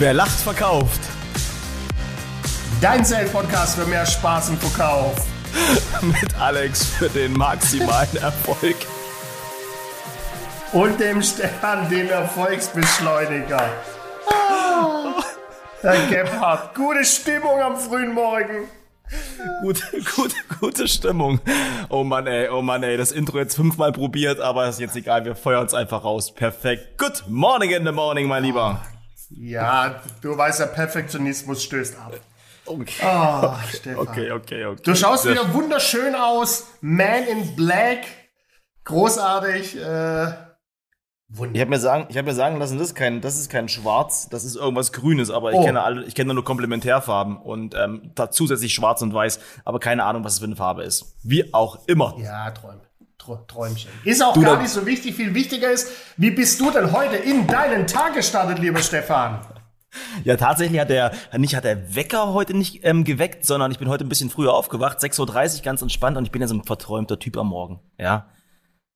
Wer lacht, verkauft. Dein Sales-Podcast für mehr Spaß im Verkauf. Mit Alex für den maximalen Erfolg. Und dem Stefan, dem Erfolgsbeschleuniger. Herr Gebhardt, gute Stimmung am frühen Morgen. Gute, gute, gute Stimmung. Oh Mann, ey, oh Mann, ey, das Intro jetzt fünfmal probiert, aber ist jetzt egal, wir feuern es einfach raus. Perfekt. Good morning in the morning, mein Lieber. Ja, du weißt ja, Perfektionismus stößt ab. Okay. Oh, Stefan. Okay, okay, okay. Du schaust wieder wunderschön aus. Man in Black. Großartig. Äh, Ich habe mir sagen, ich habe mir sagen lassen, das ist kein, das ist kein Schwarz, das ist irgendwas Grünes, aber ich Oh. kenne alle, ich kenne nur Komplementärfarben und ähm, zusätzlich Schwarz und Weiß, aber keine Ahnung, was es für eine Farbe ist. Wie auch immer. Ja, Träum, Tr- Träumchen. Ist auch Du, gar nicht so wichtig. Viel wichtiger ist, wie bist du denn heute in deinen Tag gestartet, lieber Stefan? Ja, tatsächlich hat der nicht hat der Wecker heute nicht ähm, geweckt, sondern ich bin heute ein bisschen früher aufgewacht, 6:30 Uhr, ganz entspannt und ich bin ja so ein verträumter Typ am Morgen. Ja,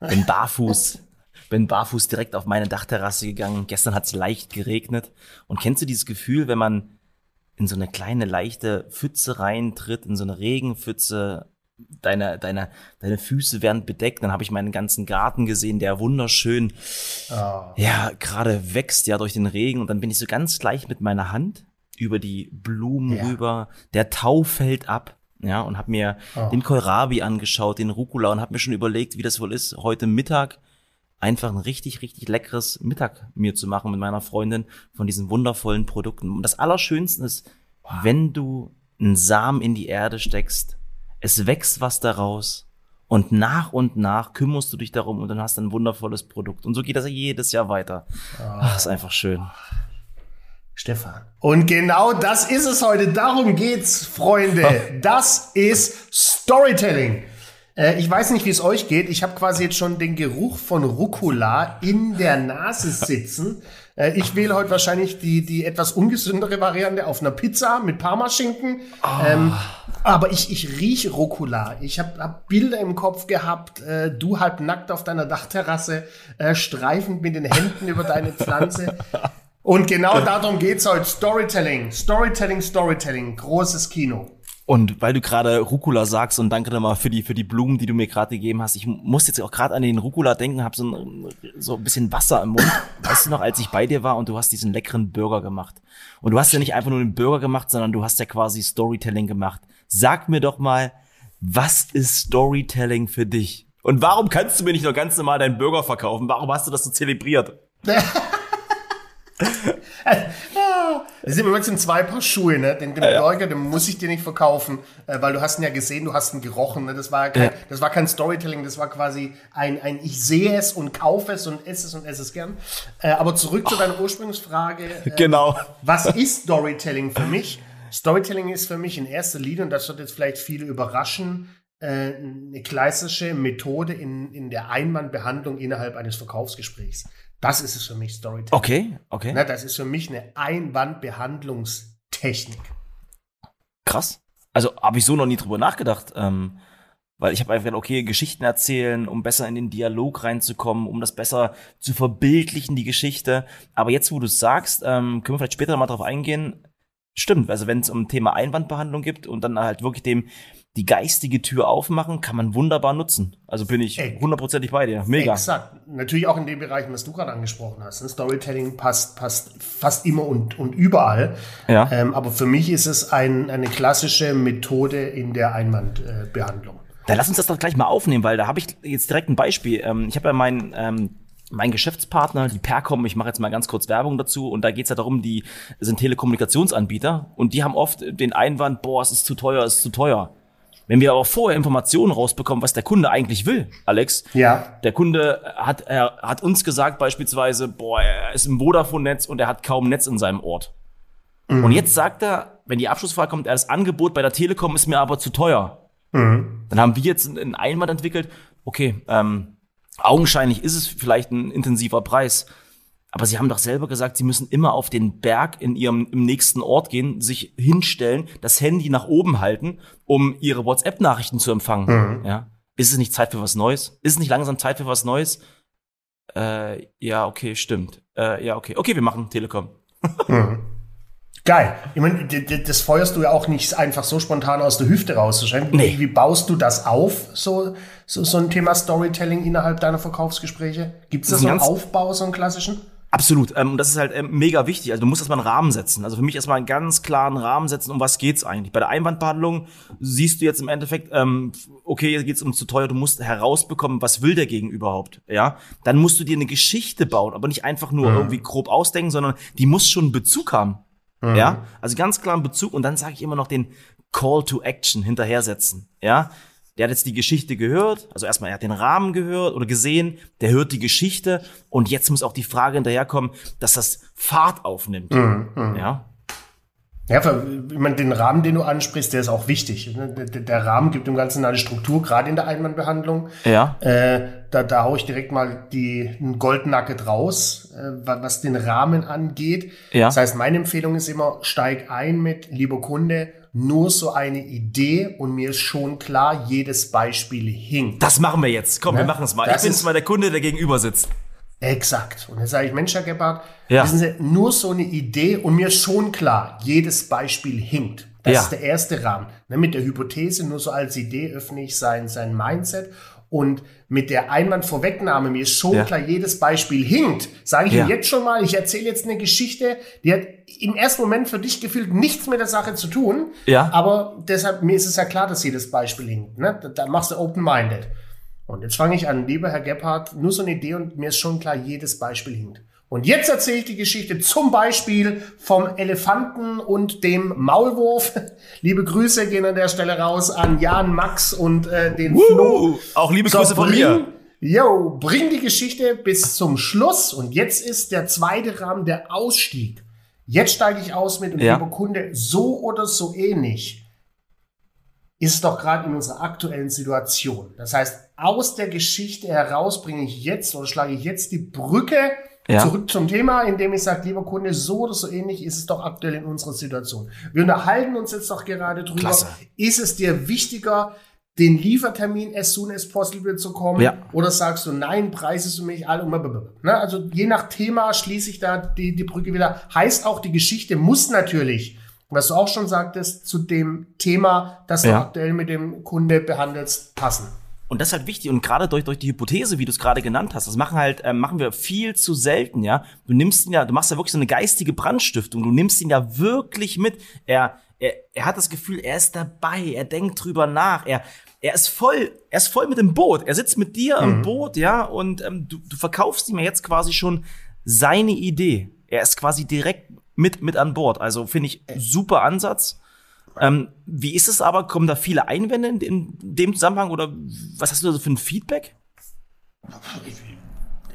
bin barfuß, bin barfuß direkt auf meine Dachterrasse gegangen. Gestern hat es leicht geregnet und kennst du dieses Gefühl, wenn man in so eine kleine leichte Pfütze reintritt, in so eine Regenpfütze, deine, deine, deine Füße werden bedeckt, dann habe ich meinen ganzen Garten gesehen, der wunderschön, Oh. ja, gerade wächst ja durch den Regen und dann bin ich so ganz leicht mit meiner Hand über die Blumen Ja. rüber, der Tau fällt ab. Ja, und habe mir Oh. den Kohlrabi angeschaut, den Rucola und habe mir schon überlegt, wie das wohl ist, heute Mittag einfach ein richtig, richtig leckeres Mittag mir zu machen mit meiner Freundin von diesen wundervollen Produkten. Und das Allerschönste ist, wenn du einen Samen in die Erde steckst, es wächst was daraus und nach und nach kümmerst du dich darum und dann hast du ein wundervolles Produkt. Und so geht das jedes Jahr weiter. Ach, ist einfach schön. Stefan. Und genau das ist es heute. Darum geht's, Freunde. Das ist Storytelling. Äh, ich weiß nicht, wie es euch geht. Ich habe quasi jetzt schon den Geruch von Rucola in der Nase sitzen. Äh, ich wähle heute wahrscheinlich die, die etwas ungesündere Variante auf einer Pizza mit Parmaschinken. Ähm, aber ich, ich rieche Rucola. Ich habe hab Bilder im Kopf gehabt. Äh, du halb nackt auf deiner Dachterrasse, äh, streifend mit den Händen über deine Pflanze. Und genau darum geht's heute. Storytelling. Storytelling, Storytelling. Großes Kino. Und weil du gerade Rucola sagst und danke nochmal für die, für die Blumen, die du mir gerade gegeben hast. Ich muss jetzt auch gerade an den Rucola denken, habe so ein, so ein bisschen Wasser im Mund. Weißt du noch, als ich bei dir war und du hast diesen leckeren Burger gemacht. Und du hast ja nicht einfach nur den Burger gemacht, sondern du hast ja quasi Storytelling gemacht. Sag mir doch mal, was ist Storytelling für dich? Und warum kannst du mir nicht noch ganz normal deinen Burger verkaufen? Warum hast du das so zelebriert? Das sind übrigens zwei Paar Schuhe, ne? Den, den Burger, den muss ich dir nicht verkaufen, äh, weil du hast ihn ja gesehen, du hast ihn gerochen. Ne? Das, war kein, Ja. das war kein Storytelling, das war quasi ein, ein Ich sehe es und kaufe es und esse es und esse es gern. Äh, aber zurück zu deiner Ursprungsfrage. Äh, Genau. Was ist Storytelling für mich? Storytelling ist für mich in erster Linie, und das wird jetzt vielleicht viele überraschen, eine klassische Methode in, in der Einwandbehandlung innerhalb eines Verkaufsgesprächs. Das ist es für mich, Storytelling. Okay, okay. Na, das ist für mich eine Einwandbehandlungstechnik. Krass. Also habe ich so noch nie drüber nachgedacht. Ähm, weil ich habe einfach gedacht, okay, Geschichten erzählen, um besser in den Dialog reinzukommen, um das besser zu verbildlichen, die Geschichte. Aber jetzt, wo du es sagst, ähm, können wir vielleicht später mal drauf eingehen. Stimmt, also wenn es um Thema Einwandbehandlung gibt und dann halt wirklich dem die geistige Tür aufmachen, kann man wunderbar nutzen. Also bin ich hundertprozentig bei dir. Mega. Exakt. Natürlich auch in den Bereichen, was du gerade angesprochen hast. ne? Storytelling passt, passt fast immer und, und überall. Ja. Ähm, aber für mich ist es ein, eine klassische Methode in der Einwandbehandlung. Dann lass uns das doch gleich mal aufnehmen, weil da habe ich jetzt direkt ein Beispiel. Ähm, ich habe ja meinen ähm, mein Geschäftspartner, die Percom, ich mache jetzt mal ganz kurz Werbung dazu und da geht's ja darum, die sind Telekommunikationsanbieter und die haben oft den Einwand, boah, es ist zu teuer, es ist zu teuer. Wenn wir aber vorher Informationen rausbekommen, was der Kunde eigentlich will, Alex, Ja. der Kunde hat, er hat uns gesagt beispielsweise, boah, er ist im Vodafone-Netz und er hat kaum Netz in seinem Ort. Und jetzt sagt er, wenn die Abschlussfrage kommt, er das Angebot bei der Telekom ist mir aber zu teuer. Dann haben wir jetzt einen Einwand entwickelt, okay, ähm, augenscheinlich ist es vielleicht ein intensiver Preis, aber sie haben doch selber gesagt, sie müssen immer auf den Berg in ihrem im nächsten Ort gehen, sich hinstellen, das Handy nach oben halten, um ihre WhatsApp-Nachrichten zu empfangen. Ja, ist es nicht Zeit für was Neues? Ist es nicht langsam Zeit für was Neues? Äh, ja, okay, stimmt. Äh, ja, okay, okay, wir machen Telekom. Geil. Ich meine, das feuerst du ja auch nicht einfach so spontan aus der Hüfte raus. Nee. Wie baust du das auf, so, so, so ein Thema Storytelling innerhalb deiner Verkaufsgespräche? Gibt es da so einen Aufbau, so einen klassischen? Absolut. Ähm, das ist halt ähm, mega wichtig. Also du musst erstmal einen Rahmen setzen. Also für mich erstmal einen ganz klaren Rahmen setzen, um was geht's eigentlich. Bei der Einwandbehandlung siehst du jetzt im Endeffekt, ähm, okay, jetzt geht's um zu teuer, du musst herausbekommen, was will der Gegen überhaupt. Ja, Dann musst du dir eine Geschichte bauen, aber nicht einfach nur mhm. irgendwie grob ausdenken, sondern die muss schon einen Bezug haben. Mhm. Ja, also ganz klar einen Bezug und dann sage ich immer noch den Call to Action hinterher setzen. Ja, der hat jetzt die Geschichte gehört, also erstmal er hat den Rahmen gehört oder gesehen, der hört die Geschichte und jetzt muss auch die Frage hinterherkommen, dass das Fahrt aufnimmt. Mhm, mh. Ja. Ja, ich meine, den Rahmen, den du ansprichst, der ist auch wichtig. Ne? Der, Rahmen gibt dem Ganzen eine Struktur, gerade in der Einwandbehandlung. Ja. Äh, da, da hau ich direkt mal die ein Goldnugget raus, äh, was den Rahmen angeht. Ja. Das heißt, meine Empfehlung ist immer, steig ein mit, lieber Kunde, nur so eine Idee und mir ist schon klar, jedes Beispiel hinkt. Das machen wir jetzt. Komm, ne? wir machen es mal. Das ich bin jetzt mal der Kunde, der gegenüber sitzt. Exakt. Und jetzt sage ich, Mensch, Herr Gebhardt, ja. wissen Sie, nur so eine Idee und mir ist schon klar, jedes Beispiel hinkt. Das ja. ist der erste Rahmen. Ne, mit der Hypothese, nur so als Idee öffne ich sein, sein Mindset und mit der Einwandvorwegnahme, mir ist schon ja. klar, jedes Beispiel hinkt, sage ich ja. jetzt schon mal, ich erzähle jetzt eine Geschichte, die hat im ersten Moment für dich gefühlt nichts mit der Sache zu tun. Ja. Aber deshalb, mir ist es ja klar, dass jedes Beispiel hinkt. Ne? Da, da machst du open-minded. Und jetzt fange ich an, lieber Herr Gebhardt, nur so eine Idee und mir ist schon klar, jedes Beispiel hinkt. Und jetzt erzähle ich die Geschichte zum Beispiel vom Elefanten und dem Maulwurf. Liebe Grüße gehen an der Stelle raus an Jan, Max und äh, den Woo, Flo. Auch liebe so, Grüße von bring, mir. Yo, bring die Geschichte bis zum Schluss. Und jetzt ist der zweite Rahmen der Ausstieg. Jetzt steige ich aus mit und ja. lieber Kunde, so oder so ähnlich ist doch gerade in unserer aktuellen Situation. Das heißt, aus der Geschichte heraus bringe ich jetzt oder schlage ich jetzt die Brücke ja. Zurück zum Thema, indem ich sage, lieber Kunde, so oder so ähnlich ist es doch aktuell in unserer Situation. Wir unterhalten uns jetzt doch gerade drüber. Klasse. Ist es dir wichtiger, den Liefertermin as soon as possible zu kommen? Ja. Oder sagst du, nein, Preis ist für mich alle. Ne? Also je nach Thema schließe ich da die, die Brücke wieder. Heißt auch, die Geschichte muss natürlich, was du auch schon sagtest, zu dem Thema, das ja. du aktuell mit dem Kunde behandelst, passen. Und das ist halt wichtig. Und gerade durch, durch die Hypothese, wie du es gerade genannt hast, das machen halt, äh, machen wir viel zu selten, ja. Du nimmst ihn ja, du machst ja wirklich so eine geistige Brandstiftung. Du nimmst ihn ja wirklich mit. Er, er, er hat das Gefühl, er ist dabei, er denkt drüber nach, er, er ist voll, er ist voll mit dem Boot. Er sitzt mit dir mhm. im Boot, ja, und ähm, du, du verkaufst ihm ja jetzt quasi schon seine Idee. Er ist quasi direkt mit, mit an Bord. Also finde ich super Ansatz. Ähm, wie ist es aber? Kommen da viele Einwände in, in, dem Zusammenhang oder was hast du da so für ein Feedback? Ich,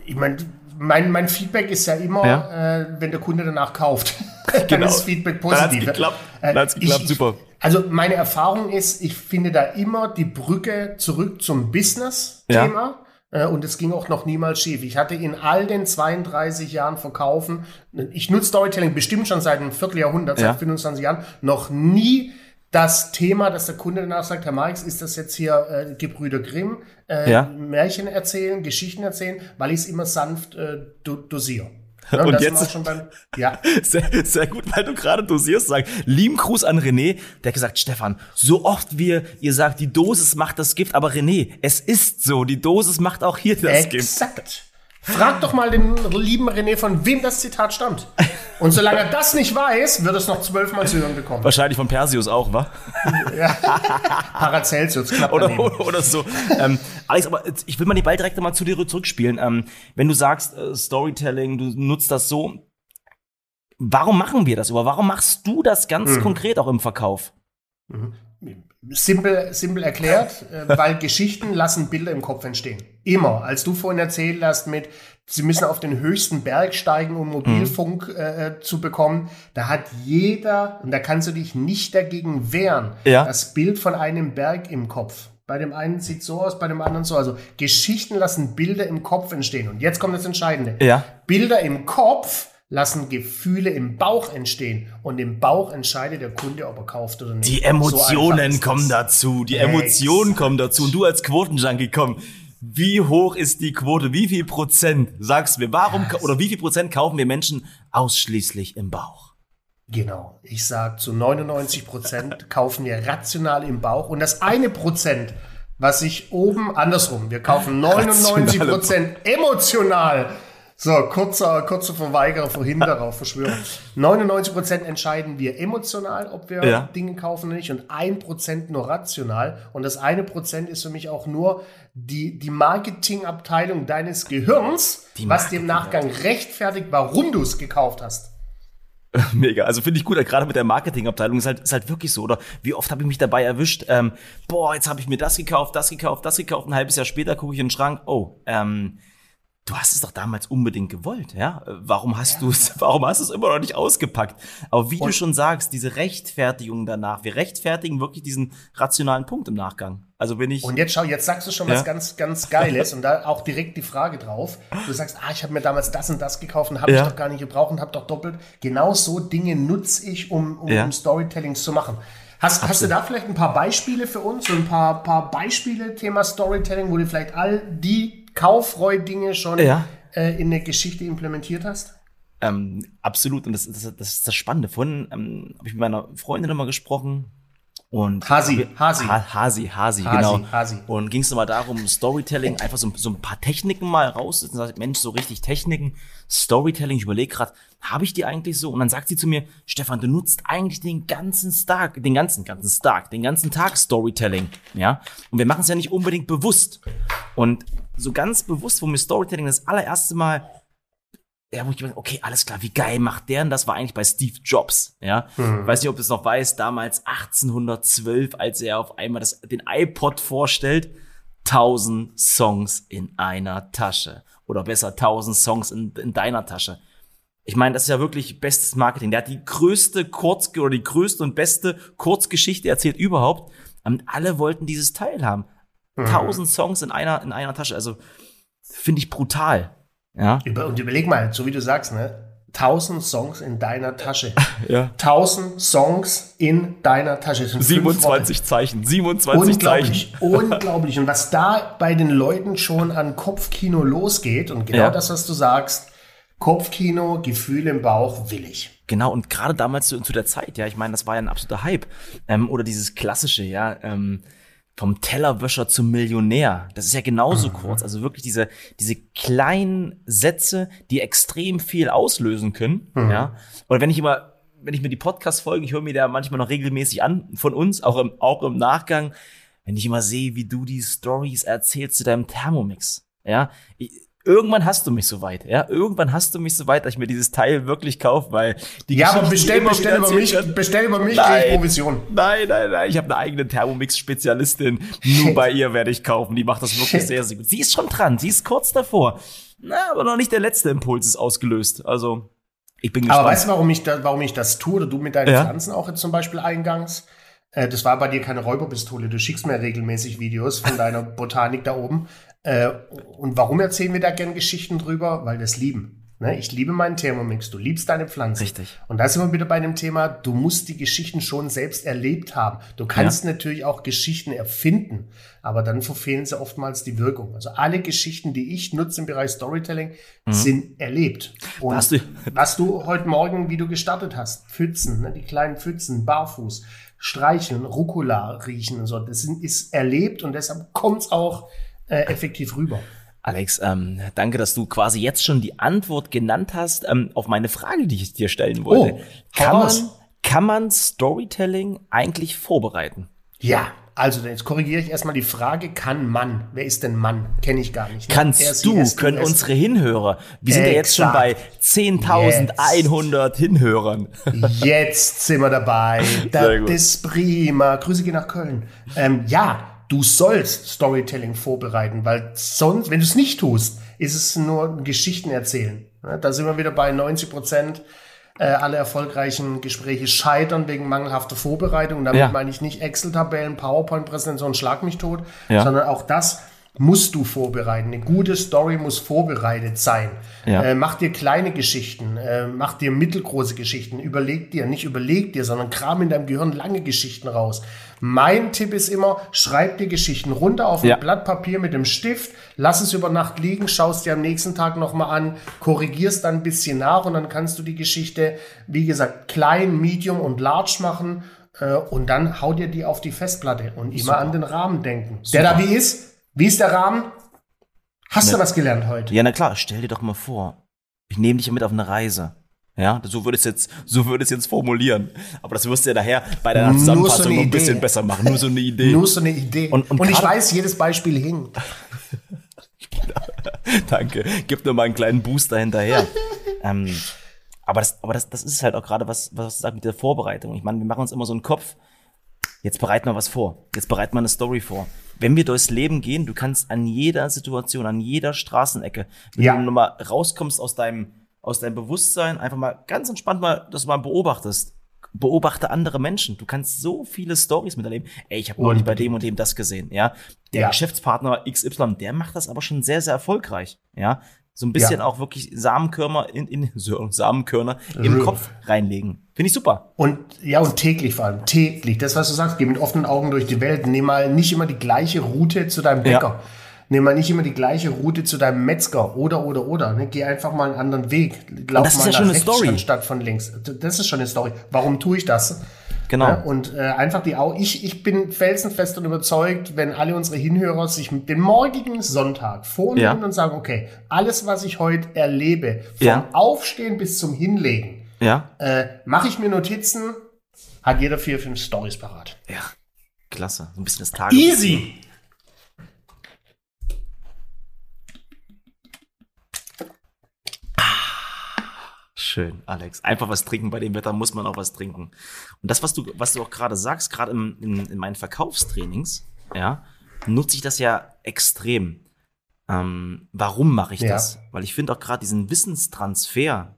ich meine, mein, mein Feedback ist ja immer, ja. Äh, wenn der Kunde danach kauft. dann genau. ist Feedback positiv. Dann geklappt, äh, dann hat's geklappt ich, super. Also meine Erfahrung ist, ich finde da immer die Brücke zurück zum Business-Thema. Ja. Äh, und es ging auch noch niemals schief. Ich hatte in all den 32 Jahren Verkaufen, ich nutze Storytelling bestimmt schon seit einem Vierteljahrhundert, ja. seit 25 Jahren, noch nie das Thema, dass der Kunde danach sagt, Herr Marx, ist das jetzt hier äh, Gebrüder Grimm, äh, ja. Märchen erzählen, Geschichten erzählen, weil ich es immer sanft äh, do dosiere. Ja, und, jetzt schon beim, ja. sehr, sehr gut, weil du gerade dosierst, sagen. Lieben Gruß an René, der hat gesagt, Stefan, so oft wie ihr sagt, die Dosis macht das Gift, aber René, es ist so, die Dosis macht auch hier das Exakt. Gift. Exakt. Frag doch mal den lieben René, von wem das Zitat stammt. Und solange er das nicht weiß, wird es noch zwölfmal zu hören bekommen. Wahrscheinlich von Perseus auch, wa? ja. Paracelsus, knapp oder, oder, oder so. ähm, Alex, aber ich will mal die Ball direkt mal zu dir zurückspielen. Ähm, wenn du sagst, äh, Storytelling, du nutzt das so, warum machen wir das? Oder warum machst du das ganz mhm. konkret auch im Verkauf? Mhm. Simpel, simpel erklärt, äh, weil Geschichten lassen Bilder im Kopf entstehen. Immer. Als du vorhin erzählt hast mit, sie müssen auf den höchsten Berg steigen, um Mobilfunk mhm. äh, äh zu bekommen, da hat jeder, und da kannst du dich nicht dagegen wehren, ja. das Bild von einem Berg im Kopf. Bei dem einen sieht so aus, bei dem anderen so. Also Geschichten lassen Bilder im Kopf entstehen. Und jetzt kommt das Entscheidende. Ja. Bilder im Kopf lassen Gefühle im Bauch entstehen und im Bauch entscheidet der Kunde, ob er kauft oder nicht. Die Emotionen so kommen dazu, die Emotionen kommen dazu und du als Quotenjunkie komm. Wie hoch ist die Quote? Wie viel Prozent? Sagst mir, warum oder wie viel Prozent kaufen wir Menschen ausschließlich im Bauch? Genau. Ich sage, zu 99 Prozent kaufen wir rational im Bauch und das eine Prozent, was sich oben andersrum, wir kaufen 99 Prozent emotional. So, kurzer, kurzer Verweigerer, Verhinderer, Verschwörer. 99 Prozent entscheiden wir emotional, ob wir Ja. Dinge kaufen oder nicht und ein Prozent nur rational. Und das eine Prozent ist für mich auch nur die, die Marketingabteilung deines Gehirns, Die was im Nachgang rechtfertigt, warum du es gekauft hast. Mega. Also finde ich gut, gerade mit der Marketingabteilung ist halt, ist halt wirklich so. Oder wie oft habe ich mich dabei erwischt, ähm, boah, jetzt habe ich mir das gekauft, das gekauft, das gekauft. Ein halbes Jahr später gucke ich in den Schrank, oh, ähm, du hast es doch damals unbedingt gewollt, ja? Äh, Warum hast du es, warum hast du es immer noch nicht ausgepackt? Aber wie du schon sagst, diese Rechtfertigung danach, wir rechtfertigen wirklich diesen rationalen Punkt im Nachgang. Also wenn ich, Und jetzt schau, jetzt sagst du schon Ja. was ganz, ganz Geiles und da auch direkt die Frage drauf. Du sagst, ah, ich habe mir damals das und das gekauft und habe Ja. ich doch gar nicht gebraucht und habe doch doppelt. Genau so Dinge nutze ich, um, um, Ja. um Storytellings zu machen. Hast, hast du da vielleicht ein paar Beispiele für uns, so ein paar, paar Beispiele Thema Storytelling, wo du vielleicht all die Kauffreu-Dinge schon Ja. äh, in eine Geschichte implementiert hast? Ähm, absolut. Und das, das, das ist das Spannende. Vorhin ähm, habe ich mit meiner Freundin nochmal gesprochen. Und Hasi, Hasi. Ha Hasi, Hasi, Hasi, genau. Hasi. Und ging es nochmal darum, Storytelling, einfach so, so ein paar Techniken mal raussetzen. Sagt, Mensch, so richtig Techniken, Storytelling, ich überlege gerade, habe ich die eigentlich so? Und dann sagt sie zu mir, Stefan, du nutzt eigentlich den ganzen Tag, den ganzen, ganzen Tag, den ganzen Tag Storytelling. Ja. Und wir machen es ja nicht unbedingt bewusst. Und so ganz bewusst, wo mir Storytelling das allererste Mal ja, wo ich gedacht, okay, alles klar, wie geil macht der denn das? War eigentlich bei Steve Jobs, ja. Hm. Weiß nicht, ob du es noch weißt, damals 1812, als er auf einmal das, den iPod vorstellt, 1000 Songs in einer Tasche. Oder besser, 1000 Songs in, in deiner Tasche. Ich meine, das ist ja wirklich bestes Marketing. Der hat die größte Kurz oder die größte und beste Kurzgeschichte erzählt überhaupt. Und alle wollten dieses Teil haben. Mhm. 1000 Songs in einer, in einer Tasche. Also, finde ich brutal. Ja. Über, und überleg mal, so wie du sagst, ne? 1000 Songs in deiner Tasche. Ja. 1000 Songs in deiner Tasche. Das sind fünf Worte. 27 Zeichen, 27 Unglaublich, Zeichen. unglaublich. Und was da bei den Leuten schon an Kopfkino losgeht, und genau Ja. das, was du sagst, Kopfkino, Gefühl im Bauch, will ich. Genau, und gerade damals zu, zu der Zeit, ja, ich meine, das war ja ein absoluter Hype. Ähm, oder dieses klassische, ja, ähm, vom Tellerwäscher zum Millionär. Das ist ja genauso kurz. Also wirklich diese, diese kleinen Sätze, die extrem viel auslösen können. Ja. Oder wenn ich immer, wenn ich mir die Podcast-Folgen, ich höre mir da manchmal noch regelmäßig an von uns, auch im, auch im Nachgang, wenn ich immer sehe, wie du die Stories erzählst zu deinem Thermomix. Ja. Ich, Irgendwann hast du mich soweit, ja. Irgendwann hast du mich soweit, dass ich mir dieses Teil wirklich kaufe, weil die Ja, aber bestell, bestell über mich, werden- bestell über mich, krieg ich Provision. Nein, nein, nein. Ich habe eine eigene Thermomix-Spezialistin. Nur bei ihr werde ich kaufen. Die macht das wirklich sehr, sehr gut. Sie ist schon dran. Sie ist kurz davor. Na, aber noch nicht der letzte Impuls ist ausgelöst. Also, ich bin gespannt. Aber weißt du, warum ich, da, warum ich das tue, oder du mit deinen Ja. Pflanzen auch jetzt zum Beispiel eingangs? Äh, das war bei dir keine Räuberpistole. Du schickst mir regelmäßig Videos von deiner Botanik da oben. Äh, und warum erzählen wir da gern Geschichten drüber? Weil wir es lieben. Ne? Ich liebe meinen Thermomix. Du liebst deine Pflanzen. Richtig. Und da sind wir wieder bei dem Thema, du musst die Geschichten schon selbst erlebt haben. Du kannst natürlich auch Geschichten erfinden, aber dann verfehlen sie oftmals die Wirkung. Also alle Geschichten, die ich nutze im Bereich Storytelling, sind erlebt. Und Hast du- was du heute Morgen, wie du gestartet hast, Pfützen, ne, die kleinen Pfützen, barfuß, streicheln, Rucola riechen und so, das sind, ist erlebt und deshalb kommt's auch äh, effektiv rüber. Alex, ähm, danke, dass du quasi jetzt schon die Antwort genannt hast ähm, auf meine Frage, die ich dir stellen wollte. Oh, kann, man, kann man Storytelling eigentlich vorbereiten? Ja, also jetzt korrigiere ich erstmal die Frage, kann Mann? Wer ist denn Mann? Kenne ich gar nicht. ne? Kannst sie, du, es, können es. unsere Hinhörer, wir sind ja jetzt schon bei Exakt. 10.100 Hinhörern. Jetzt sind wir dabei. Das ist prima. Grüße gehen nach Köln. Ähm, ja, du sollst Storytelling vorbereiten, weil sonst, wenn du es nicht tust, ist es nur Geschichten erzählen. Da sind wir wieder bei 90 Prozent. Äh, alle erfolgreichen Gespräche scheitern wegen mangelhafter Vorbereitung. Und damit Ja. meine ich nicht Excel-Tabellen, PowerPoint-Präsentation, schlag mich tot, Ja. sondern auch das, musst du vorbereiten. Eine gute Story muss vorbereitet sein. Ja. Äh, mach dir kleine Geschichten, äh, mach dir mittelgroße Geschichten. Überleg dir, nicht überleg dir, sondern kram in deinem Gehirn lange Geschichten raus. Mein Tipp ist immer, schreib dir Geschichten runter auf ein Ja. Blatt Papier mit dem Stift, lass es über Nacht liegen, schaust dir am nächsten Tag nochmal an, korrigierst dann ein bisschen nach und dann kannst du die Geschichte, wie gesagt, klein, medium und large machen äh, und dann hau dir die auf die Festplatte und immer Super. an den Rahmen denken. Der da wie ist, wie ist der Rahmen? Hast du was gelernt heute? Ja, na klar, stell dir doch mal vor, ich nehme dich mit auf eine Reise. Ja, so würde es jetzt, so würde es jetzt formulieren. Aber das wirst du ja nachher bei deiner so Zusammenfassung eine noch ein bisschen besser machen. Nur so eine Idee. Nur so eine Idee. Und- Und, und ich weiß, jedes Beispiel hinkt. Danke. Gib nur mal einen kleinen Booster hinterher. ähm, aber das, aber das, das ist halt auch gerade was, was du sagst mit der Vorbereitung. Ich meine, wir machen uns immer so einen Kopf. Jetzt bereiten wir was vor. Jetzt bereiten wir eine Story vor. Wenn wir durchs Leben gehen, du kannst an jeder Situation, an jeder Straßenecke, wenn Ja. du nochmal rauskommst aus deinem, aus deinem Bewusstsein, einfach mal ganz entspannt mal, das mal beobachtest. Beobachte andere Menschen. Du kannst so viele Stories miterleben. Ey, ich habe neulich bei dem und dem das gesehen, ja. Der Ja. Geschäftspartner XY, der macht das aber schon sehr, sehr erfolgreich, ja. So ein bisschen Ja. auch wirklich Samenkörner in, in Samenkörner im Ja. Kopf reinlegen. Finde ich super. Und ja, und täglich vor allem. Täglich. Das, was du sagst, geh mit offenen Augen durch die Welt. Nimm mal nicht immer die gleiche Route zu deinem Ja. Bäcker. Nimm mal nicht immer die gleiche Route zu deinem Metzger oder oder oder. Ne? Geh einfach mal einen anderen Weg. Lauf das ist mal ja nach rechts Story. anstatt von links. Das ist schon eine Story. Warum tue ich das? Genau. Ja, und äh, einfach die Au ich, ich bin felsenfest und überzeugt, wenn alle unsere Hinhörer sich mit dem morgigen Sonntag vornehmen Ja. und sagen, okay, alles, was ich heute erlebe, vom Ja. Aufstehen bis zum Hinlegen, Ja. äh, mache ich mir Notizen, hat jeder vier, fünf Stories parat. Ja. Klasse. So ein bisschen das Tagebuch. Easy! Schön, Alex. Einfach was trinken. Bei dem Wetter muss man auch was trinken. Und das, was du, was du auch gerade sagst, gerade in, in, in meinen Verkaufstrainings, ja, nutze ich das ja extrem. Ähm, warum mache ich Ja. das? Weil ich finde auch gerade diesen Wissenstransfer,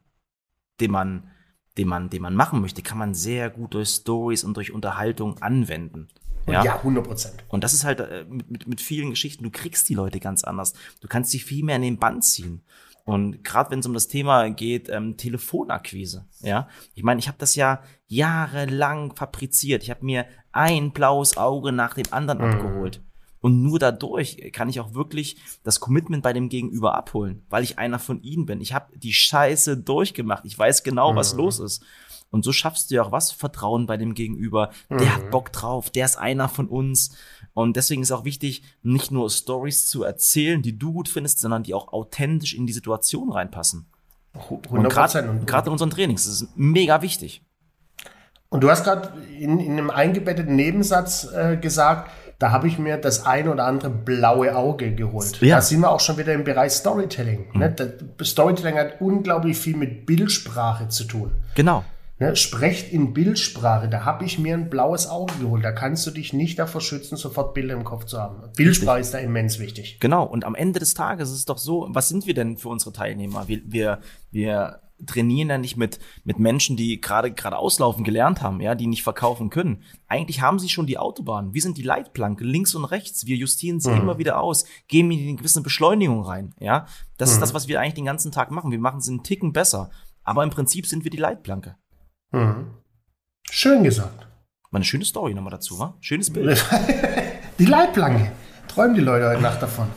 den man, den man, den man machen möchte, kann man sehr gut durch Stories und durch Unterhaltung anwenden. Ja, ja 100 Prozent. Und das ist halt äh, mit, mit, mit vielen Geschichten, du kriegst die Leute ganz anders. Du kannst sie viel mehr in den Band ziehen. Und gerade wenn es um das Thema geht, ähm, Telefonakquise, ja, ich meine, ich habe das ja jahrelang fabriziert. Ich habe mir ein blaues Auge nach dem anderen abgeholt. Und nur dadurch kann ich auch wirklich das Commitment bei dem Gegenüber abholen, weil ich einer von ihnen bin. Ich habe die Scheiße durchgemacht. Ich weiß genau, was los ist. Und so schaffst du ja auch was? Vertrauen bei dem Gegenüber. Der hat Bock drauf, der ist einer von uns. Und deswegen ist auch wichtig, nicht nur Stories zu erzählen, die du gut findest, sondern die auch authentisch in die Situation reinpassen. 100 Und gerade in unseren Trainings, das ist mega wichtig. und du hast gerade in, in einem eingebetteten Nebensatz äh, gesagt, da habe ich mir das ein oder andere blaue Auge geholt. Ja. Da sind wir auch schon wieder im Bereich Storytelling. Ne? Das, Storytelling hat unglaublich viel mit Bildsprache zu tun. Genau. Ne, sprecht in Bildsprache. Da habe ich mir ein blaues Auge geholt. Da kannst du dich nicht davor schützen, sofort Bilder im Kopf zu haben. Bildsprache ist da immens wichtig. Genau. Und am Ende des Tages ist es doch so, was sind wir denn für unsere Teilnehmer? Wir, wir, wir trainieren ja nicht mit, mit Menschen, die gerade gerade auslaufen gelernt haben, ja, die nicht verkaufen können. Eigentlich haben sie schon die Autobahn. Wir sind die Leitplanke, links und rechts. Wir justieren sie immer wieder aus, geben ihnen eine gewisse Beschleunigung rein, ja. Das ist das, was wir eigentlich den ganzen Tag machen. Wir machen sie einen Ticken besser. Aber im Prinzip sind wir die Leitplanke. Mhm. Schön gesagt. War eine schöne Story nochmal dazu, wa? Schönes Bild. Die Leitplanke. Träumen die Leute heute Nacht davon.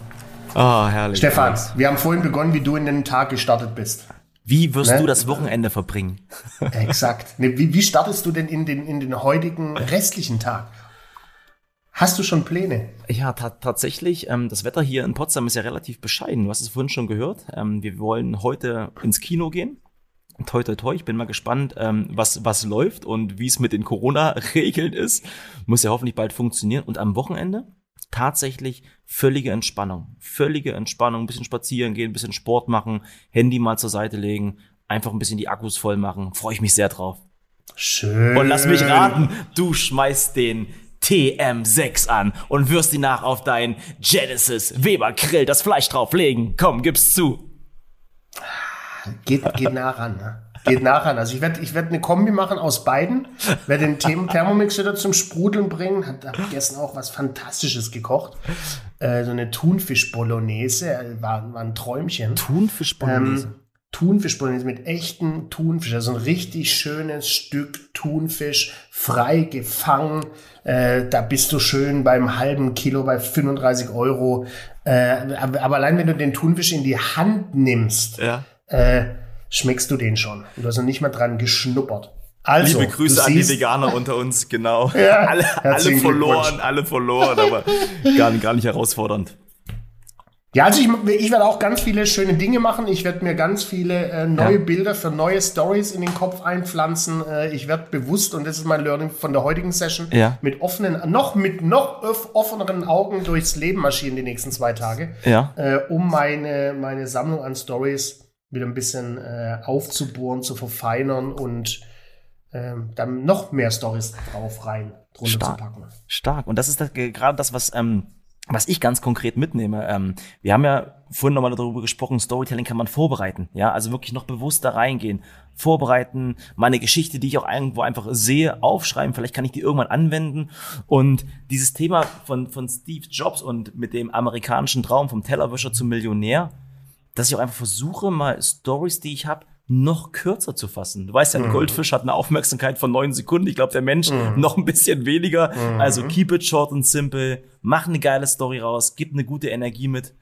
Ah, herrlich. Stefan, wir haben vorhin begonnen, wie du in den Tag gestartet bist. Wie wirst Ne? du das Wochenende verbringen? Exakt. Ne, wie, wie startest du denn in den, in den heutigen restlichen Tag? Hast du schon Pläne? Ja, ta tatsächlich. Ähm, das Wetter hier in Potsdam ist ja relativ bescheiden. Du hast es vorhin schon gehört. Ähm, wir wollen heute ins Kino gehen. Toi, toi, toi. Ich bin mal gespannt, ähm, was, was läuft und wie es mit den Corona-Regeln ist. Muss ja hoffentlich bald funktionieren. Und am Wochenende tatsächlich völlige Entspannung. Völlige Entspannung. Ein bisschen spazieren gehen, ein bisschen Sport machen, Handy mal zur Seite legen, einfach ein bisschen die Akkus voll machen. Freue ich mich sehr drauf. Schön. Und lass mich raten, du schmeißt den TM6 an und wirst ihn nach auf dein Genesis Weber Grill das Fleisch drauflegen. Komm, gib's zu. Geht, geht nah ran. Ne? Geht nachher. Also ich werde ich werd eine Kombi machen aus beiden. Werde den Themen Thermomix wieder zum Sprudeln bringen. Hat hab gestern auch was Fantastisches gekocht. Äh, so eine Thunfisch-Bolognese. Äh, war, war ein Träumchen. Thunfisch-Bolognese? Ähm, Thunfisch-Bolognese mit echten Thunfisch. Also ein richtig schönes Stück Thunfisch, frei gefangen. Äh, da bist du schön beim halben Kilo bei 35 Euro. Äh, aber, aber, allein wenn du den Thunfisch in die Hand nimmst, ja. Äh, schmeckst du den schon. Du hast noch nicht mal dran geschnuppert. Also, Liebe Grüße an die Veganer unter uns, genau. ja, alle, alle verloren, alle verloren, aber gar, gar nicht herausfordernd. Ja, also ich, ich werde auch ganz viele schöne Dinge machen. Ich werde mir ganz viele äh, neue ja. Bilder für neue Stories in den Kopf einpflanzen. Äh, ich werde bewusst, und das ist mein Learning von der heutigen Session, ja. mit offenen, noch mit noch offeneren Augen durchs Leben marschieren die nächsten zwei Tage, ja. äh, um meine, meine Sammlung an Stories wieder ein bisschen äh, aufzubohren, zu verfeinern und ähm, dann noch mehr Stories drauf rein, drunter Stark. zu packen. Stark. Und das ist das, gerade das, was ähm, was ich ganz konkret mitnehme, ähm, wir haben ja vorhin nochmal darüber gesprochen, Storytelling kann man vorbereiten, ja, also wirklich noch bewusster reingehen, vorbereiten, meine Geschichte, die ich auch irgendwo einfach sehe, aufschreiben, vielleicht kann ich die irgendwann anwenden und dieses Thema von, von Steve Jobs und mit dem amerikanischen Traum vom Tellerwischer zum Millionär, dass ich auch einfach versuche, mal Stories, die ich habe, noch kürzer zu fassen. Du weißt ja, ein mhm. Goldfisch hat eine Aufmerksamkeit von neun Sekunden. Ich glaube, der Mensch mhm. noch ein bisschen weniger. Mhm. Also keep it short and simple. Mach eine geile Story raus. Gib eine gute Energie mit.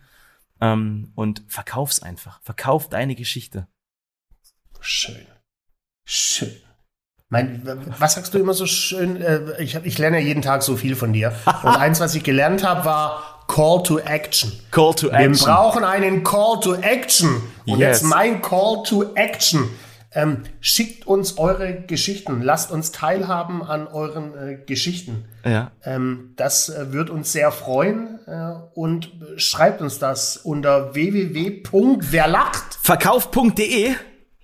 Ähm, und verkauf's einfach. Verkauf deine Geschichte. Schön. Schön. Mein, was sagst du immer so schön? Äh, ich, ich lerne jeden Tag so viel von dir. Und eins, was ich gelernt habe, war Call to Action. Call to Action. Wir brauchen einen Call to Action. Und yes. jetzt mein Call to Action. Ähm, schickt uns eure Geschichten, lasst uns teilhaben an euren äh, Geschichten. Ja. Ähm, das äh, wird uns sehr freuen äh, und schreibt uns das unter www.werlacht. Verkauf.de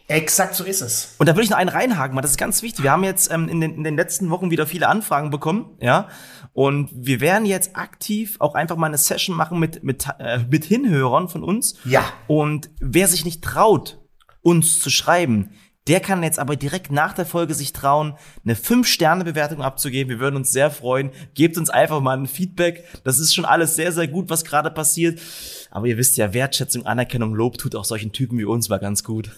Exakt so ist es. Und da würde ich noch einen reinhaken, weil das ist ganz wichtig. Wir haben jetzt ähm, in, den, in den letzten Wochen wieder viele Anfragen bekommen, ja. Und wir werden jetzt aktiv auch einfach mal eine Session machen mit, mit, äh, mit Hinhörern von uns. Ja. Und wer sich nicht traut, uns zu schreiben, der kann jetzt aber direkt nach der Folge sich trauen, eine 5-Sterne-Bewertung abzugeben. Wir würden uns sehr freuen. Gebt uns einfach mal ein Feedback. Das ist schon alles sehr, sehr gut, was gerade passiert. Aber ihr wisst ja, Wertschätzung, Anerkennung, Lob tut auch solchen Typen wie uns mal ganz gut.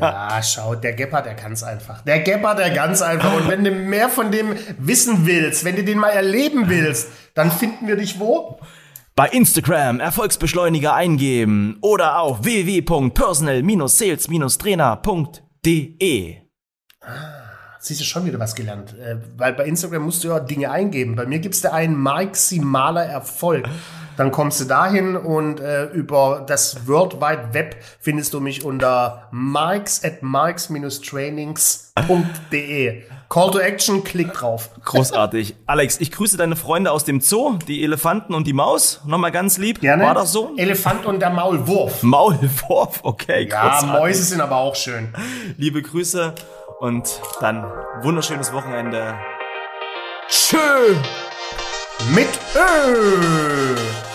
Ja, schau, der Gepper, der kann's einfach. Der Gepper, der ganz einfach. Und wenn du mehr von dem wissen willst, wenn du den mal erleben willst, dann finden wir dich wo? Bei Instagram Erfolgsbeschleuniger eingeben oder auf www.personal-sales-trainer.de. Ah, siehst du schon wieder was gelernt. Äh, weil bei Instagram musst du ja Dinge eingeben. Bei mir gibt's da einen maximaler Erfolg. Dann kommst du dahin und äh, über das World Wide Web findest du mich unter marks at marks-trainings.de. Call to Action, klick drauf. Großartig. Alex, ich grüße deine Freunde aus dem Zoo, die Elefanten und die Maus. Nochmal ganz lieb. Gerne. War das so? Elefant und der Maulwurf. Maulwurf, okay. Ja, großartig. Mäuse sind aber auch schön. Liebe Grüße und dann wunderschönes Wochenende. Tschö! Mit Ö.